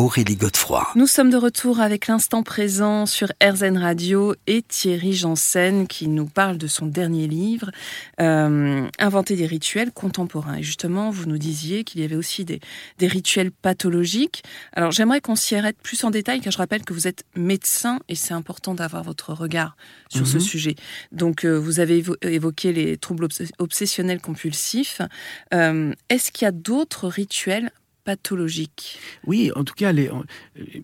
Aurélie Godefroy. Nous sommes de retour avec l'instant présent sur RZN Radio et Thierry Janssen qui nous parle de son dernier livre, euh, Inventer des rituels contemporains. Et justement, vous nous disiez qu'il y avait aussi des, des rituels pathologiques. Alors j'aimerais qu'on s'y arrête plus en détail car je rappelle que vous êtes médecin et c'est important d'avoir votre regard sur ce Mhm. sujet. Donc euh, vous avez évo- évoqué les troubles obs- obsessionnels compulsifs. Euh, Est-ce qu'il y a d'autres rituels pathologiques Oui, en tout cas, euh,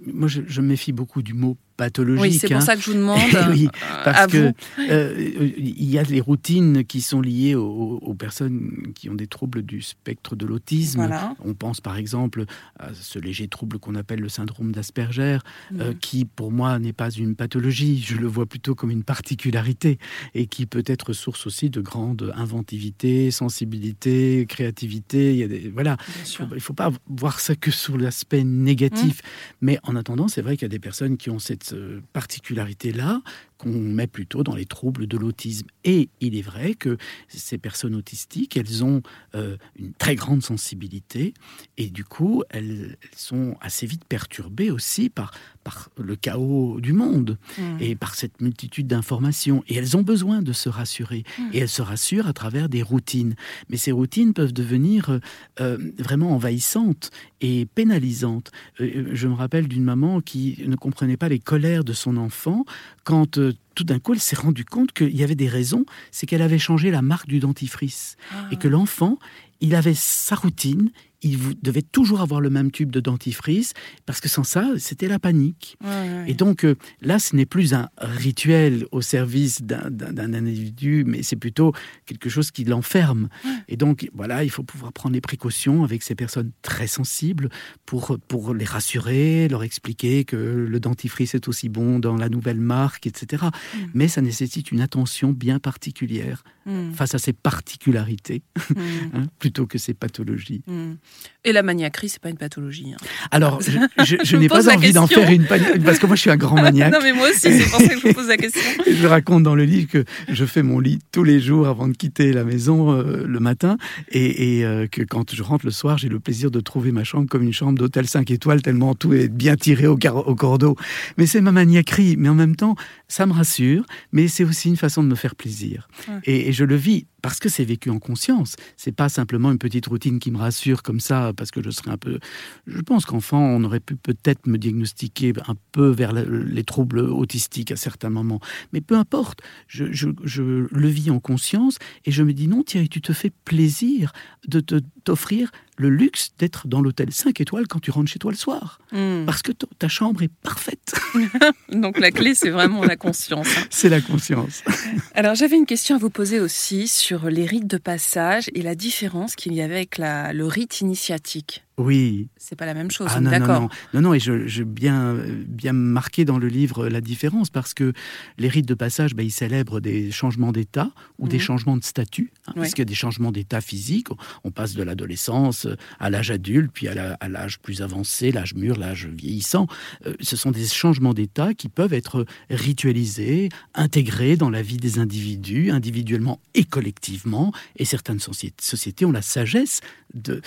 moi je, je méfie beaucoup du mot pathologique. Oui, c'est pour hein. ça que je vous demande. Oui, euh, Parce vous. euh, y a les routines qui sont liées aux, aux personnes qui ont des troubles du spectre de l'autisme. Voilà. On pense par exemple à ce léger trouble qu'on appelle le syndrome d'Asperger, euh, Mhm. qui pour moi n'est pas une pathologie, je le vois plutôt comme une particularité et qui peut être source aussi de grande inventivité, sensibilité, créativité. Il y a des, voilà, il ne faut pas voir ça que sur l'aspect négatif. Mais en attendant, c'est vrai qu'il y a des personnes qui ont cette euh, particularité-là qu'on met plutôt dans les troubles de l'autisme. Et il est vrai que ces personnes autistiques, elles ont euh, une très grande sensibilité et du coup, elles, elles sont assez vite perturbées aussi par, par le chaos du monde Mhm. et par cette multitude d'informations. Et elles ont besoin de se rassurer. Mm. Et elles se rassurent à travers des routines. Mais ces routines peuvent devenir euh, euh, vraiment envahissantes et pénalisantes. Euh, je me rappelle d'une maman qui ne comprenait pas les colères de son enfant quand tout d'un coup elle s'est rendue compte qu'il y avait des raisons. C'est qu'elle avait changé la marque du dentifrice et que l'enfant, il avait sa routine. Il devait toujours avoir le même tube de dentifrice parce que sans ça, c'était la panique. Ouais, ouais, Et donc euh, là, ce n'est plus un rituel au service d'un- individu, mais c'est plutôt quelque chose qui l'enferme. Et donc voilà, il faut pouvoir prendre les précautions avec ces personnes très sensibles pour, pour les rassurer, leur expliquer que le dentifrice est aussi bon dans la nouvelle marque, etc. Mm. Mais ça nécessite une attention bien particulière Mhm. face à ces particularités, Mhm. hein, plutôt que ces pathologies. Mhm. Et la maniaquerie, c'est pas une pathologie. hein. Alors, je, je- je Je n'ai pas envie d'en faire une parce que moi je suis un grand maniaque. non, mais moi aussi, c'est pour ça que je vous pose la question. Je raconte dans le livre que je fais mon lit tous les jours avant de quitter la maison euh, le matin et, et, euh, que quand je rentre le soir, j'ai le plaisir de trouver ma chambre comme une chambre d'hôtel 5 étoiles tellement tout est bien tiré au, cordeau. Mais c'est ma maniaquerie, mais en même temps, ça me rassure, mais c'est aussi une façon de me faire plaisir. Ouais. Et, et je le vis parce que c'est vécu en conscience. C'est pas simplement une petite routine qui me rassure comme ça parce que je serais un peu. Je pense qu'enfant, on aurait pu peut-être me diagnostiquer un peu vers le- les troubles autistiques à certains moments. Mais peu importe, je, je- le vis en conscience et je me dis non, Thierry, tu te fais plaisir de t'offrir le luxe d'être dans l'hôtel 5 étoiles quand tu rentres chez toi le soir. Mhm. Parce que ta chambre est parfaite. Donc la clé, c'est vraiment la conscience. hein. C'est la conscience. Alors j'avais une question à vous poser aussi sur les rites de passage et la différence qu'il y avait avec la, le rite initiatique. Oui. C'est pas la même chose, Ah non, non, d'accord non, non, non, et je, je bien, bien marqué dans le livre la différence parce que les rites de passage, ben, ils célèbrent des changements d'état ou des Mhm. changements de statut, hein, Ouais. parce qu'il y a des changements d'état physique. On passe de l'adolescence à l'âge adulte, puis à l'âge plus avancé, l'âge mûr, l'âge vieillissant. Euh, ce sont des changements d'état qui peuvent être ritualisés, intégrés dans la vie des individus, individuellement et collectivement. Et certaines soci- sociétés ont la sagesse de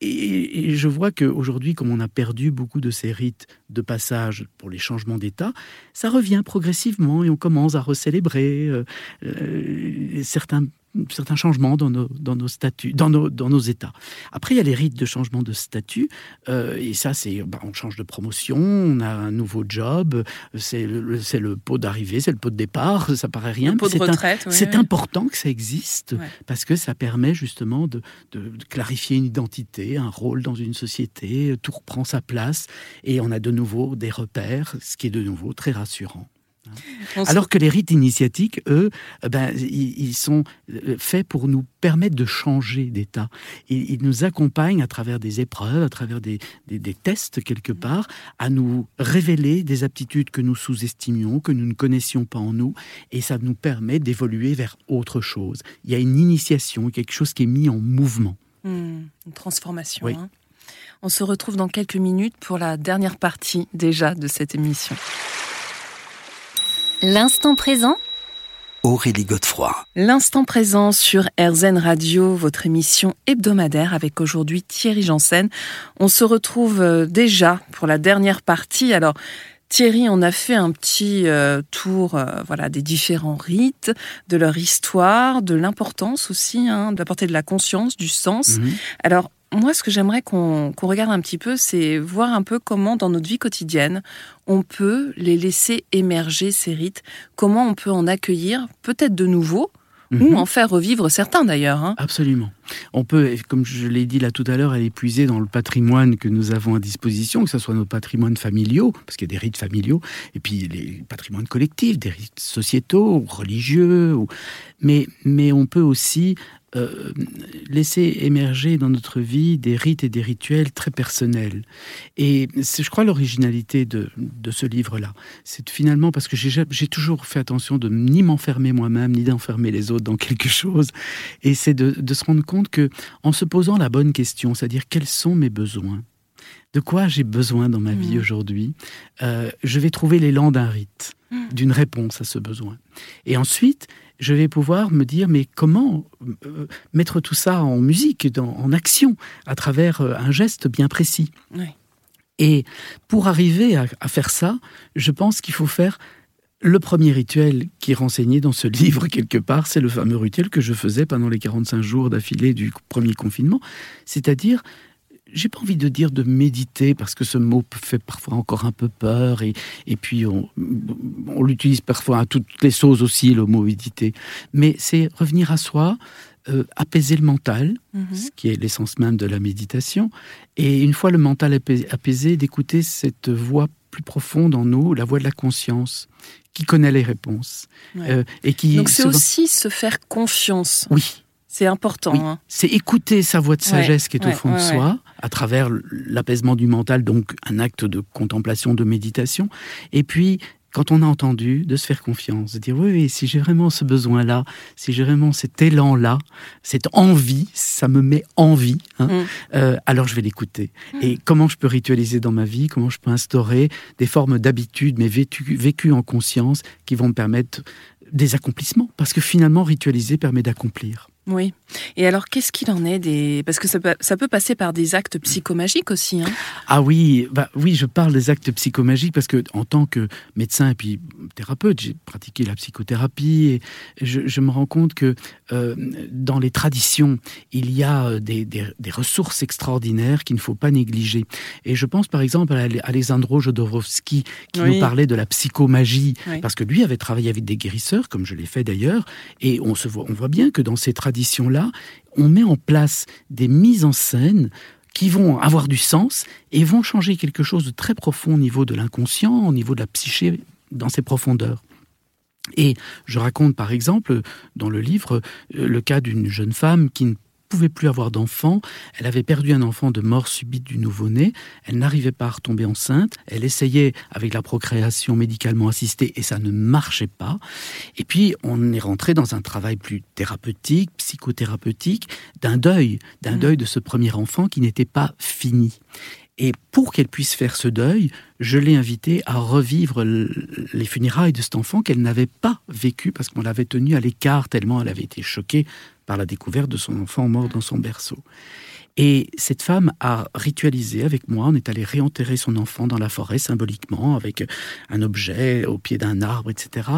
et, je vois qu'aujourd'hui, comme on a perdu beaucoup de ces rites de passage pour les changements d'état, ça revient progressivement et on commence à recélébrer euh, euh, certains, certains changements dans nos, dans nos statuts, dans nos, dans nos états. Après, il y a les rites de changement de statut, euh, et ça, c'est bah, on change de promotion, on a un nouveau job, c'est le, le- pot d'arrivée, c'est le pot de départ, ça paraît rien, c'est important que ça existe Ouais. parce que ça permet justement de clarifier une identité, un rôle dans une société, tout reprend sa place et on a de nouveau des repères, ce qui est de nouveau très rassurant. Alors que les rites initiatiques, eux, eh ben, ils, sont euh, faits pour nous permettre de changer d'état. Ils, nous accompagnent à travers des épreuves, à travers des, des- des tests quelque part, à nous révéler des aptitudes que nous sous-estimions, que nous ne connaissions pas en nous, et ça nous permet d'évoluer vers autre chose. Il y a une initiation, quelque chose qui est mis en mouvement. Hmm, une transformation. Oui. hein. On se retrouve dans quelques minutes pour la dernière partie déjà de cette émission. L'instant présent Aurélie Godefroy. L'instant présent sur RZN Radio, votre émission hebdomadaire avec aujourd'hui Thierry Janssen. On se retrouve euh, déjà pour la dernière partie. Alors, Thierry, on a fait un petit euh, tour euh, voilà, des différents rites, de leur histoire, de l'importance aussi, hein, d'apporter de la conscience, du sens. Mhm. Alors, moi, ce que j'aimerais qu'on regarde un petit peu, c'est voir un peu comment, dans notre vie quotidienne, on peut les laisser émerger, ces rites, comment on peut en accueillir peut-être de nouveaux, ou Mhm. en faire revivre certains d'ailleurs. hein. Absolument. On peut, comme je l'ai dit là tout à l'heure, aller puiser dans le patrimoine que nous avons à disposition, que ce soit nos patrimoines familiaux, parce qu'il y a des rites familiaux, et puis les patrimoines collectifs, des rites sociétaux, religieux. ou- Mais, mais on peut aussi euh, laisser émerger dans notre vie des rites et des rituels très personnels. Et c'est, je crois, l'originalité de, ce livre-là. C'est finalement parce que j'ai, ja- j'ai toujours fait attention de ni m'enfermer moi-même, ni d'enfermer les autres dans quelque chose. Et c'est de se rendre compte que, en se posant la bonne question, c'est-à-dire quels sont mes besoins, de quoi j'ai besoin dans ma vie Mhm. aujourd'hui, euh, je vais trouver l'élan d'un rite, Mhm. d'une réponse à ce besoin. Et ensuite, je vais pouvoir me dire, mais comment euh, mettre tout ça en musique, dans- en action, à travers euh, un geste bien précis. Oui. Et pour arriver à, à faire ça, je pense qu'il faut faire le premier rituel qui est renseigné dans ce livre quelque part, c'est le fameux rituel que je faisais pendant les 45 jours d'affilée du premier confinement, c'est-à-dire j'ai pas envie de dire de méditer parce que ce mot fait parfois encore un peu peur et, et puis on, on l'utilise parfois à toutes les sauces aussi le mot méditer. Mais c'est revenir à soi, euh, apaiser le mental, Mhm. ce qui est l'essence même de la méditation. Et une fois le mental apais- apaisé, d'écouter cette voix plus profonde en nous, la voix de la conscience, qui connaît les réponses. Ouais. Euh, et qui Donc c'est souvent- aussi se faire confiance. Oui, C'est important. oui. hein. c'est écouter sa voix de Ouais, sagesse qui est ouais, au fond de soi, à travers l'apaisement du mental, donc un acte de contemplation, de méditation. Et puis, quand on a entendu, de se faire confiance, de dire oui, oui si j'ai vraiment ce besoin-là, si j'ai vraiment cet élan-là, cette envie, ça me met envie, hein, Mm. euh, alors je vais l'écouter. Et comment je peux ritualiser dans ma vie, comment je peux instaurer des formes d'habitude, mais vécues vécues en conscience, qui vont me permettre des accomplissements. Parce que finalement, ritualiser permet d'accomplir. Oui. Et alors, qu'est-ce qu'il en est des... Parce que ça peut, ça peut passer par des actes psychomagiques aussi. Hein. Ah oui, bah oui, je parle des actes psychomagiques parce que en tant que médecin et puis thérapeute, j'ai pratiqué la psychothérapie et je, je me rends compte que euh, dans les traditions, il y a euh, des, des- des ressources extraordinaires qu'il ne faut pas négliger. Et je pense par exemple à Alexandro Jodorowsky qui Oui. nous parlait de la psychomagie Oui. parce que lui avait travaillé avec des guérisseurs, comme je l'ai fait d'ailleurs, et on, se voit, on voit bien que dans ces traditions-là, on met en place des mises en scène qui vont avoir du sens et vont changer quelque chose de très profond au niveau de l'inconscient, au niveau de la psyché, dans ses profondeurs. Et je raconte par exemple dans le livre euh, le cas d'une jeune femme qui ne pouvait plus avoir d'enfant, elle avait perdu un enfant de mort subite du nouveau-né, elle n'arrivait pas à retomber enceinte, elle essayait avec la procréation médicalement assistée et ça ne marchait pas. Et puis on est rentré dans un travail plus thérapeutique, psychothérapeutique, d'un deuil, d'un Mhm. deuil de ce premier enfant qui n'était pas fini. Et pour qu'elle puisse faire ce deuil, je l'ai invitée à revivre les funérailles de cet enfant qu'elle n'avait pas vécu parce qu'on l'avait tenu à l'écart tellement elle avait été choquée par la découverte de son enfant mort dans son berceau. Et cette femme a ritualisé avec moi. On est allé réenterrer son enfant dans la forêt symboliquement avec un objet au pied d'un arbre, etc.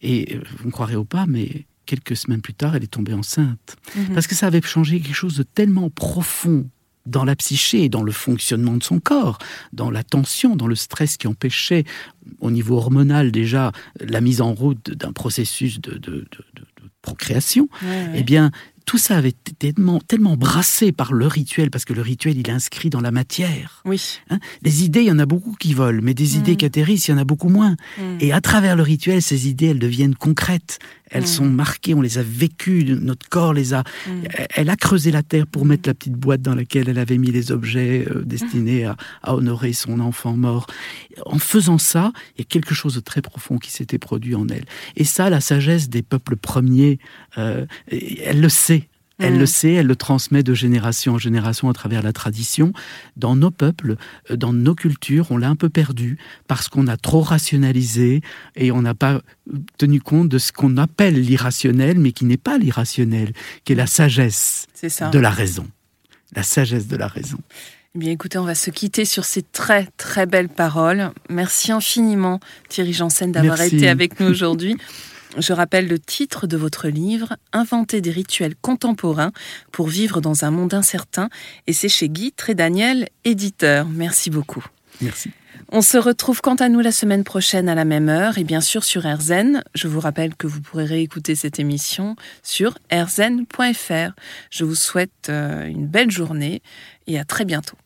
Et euh, vous ne croirez ou pas, mais quelques semaines plus tard, elle est tombée enceinte. Mhm. Parce que ça avait changé quelque chose de tellement profond dans la psyché et dans le fonctionnement de son corps, dans la tension, dans le stress qui empêchait, au niveau hormonal déjà, la mise en route d'un processus de, de- de- de- de procréation. Ouais, ouais. Eh bien, tout ça avait été tellement, tellement brassé par le rituel, parce que le rituel, il est inscrit dans la matière. Oui. hein. Les idées, il y en a beaucoup qui volent, mais des Mm. idées qui atterrissent, il y en a beaucoup moins. Mm. Et à travers le rituel, ces idées, elles deviennent concrètes. Elles Mm. sont marquées, on les a vécues, notre corps les a. Mm. Elle a creusé la terre pour mettre la petite boîte dans laquelle elle avait mis les objets euh, destinés à, à honorer son enfant mort. En faisant ça, il y a quelque chose de très profond qui s'était produit en elle. Et ça, la sagesse des peuples premiers, euh, elle le sait. Elle Mm. le sait, elle le transmet de génération en génération à travers la tradition. Dans nos peuples, euh, dans nos cultures, on l'a un peu perdu parce qu'on a trop rationalisé et on n'a pas euh, tenu compte de ce qu'on appelle l'irrationnel, mais qui n'est pas l'irrationnel, qui est la sagesse ça. de la raison. La sagesse de la raison. Eh bien, écoutez, on va se quitter sur ces très, très belles paroles. Merci infiniment, Thierry Janssen, d'avoir été avec nous aujourd'hui. Je rappelle le titre de votre livre, Inventer des rituels contemporains pour vivre dans un monde incertain, et c'est chez Guy Trédaniel, éditeur. Merci beaucoup. Merci. On se retrouve quant à nous la semaine prochaine à la même heure et bien sûr sur RZN. Je vous rappelle que vous pourrez réécouter cette émission sur rzn.fr. Je vous souhaite euh, une belle journée et à très bientôt.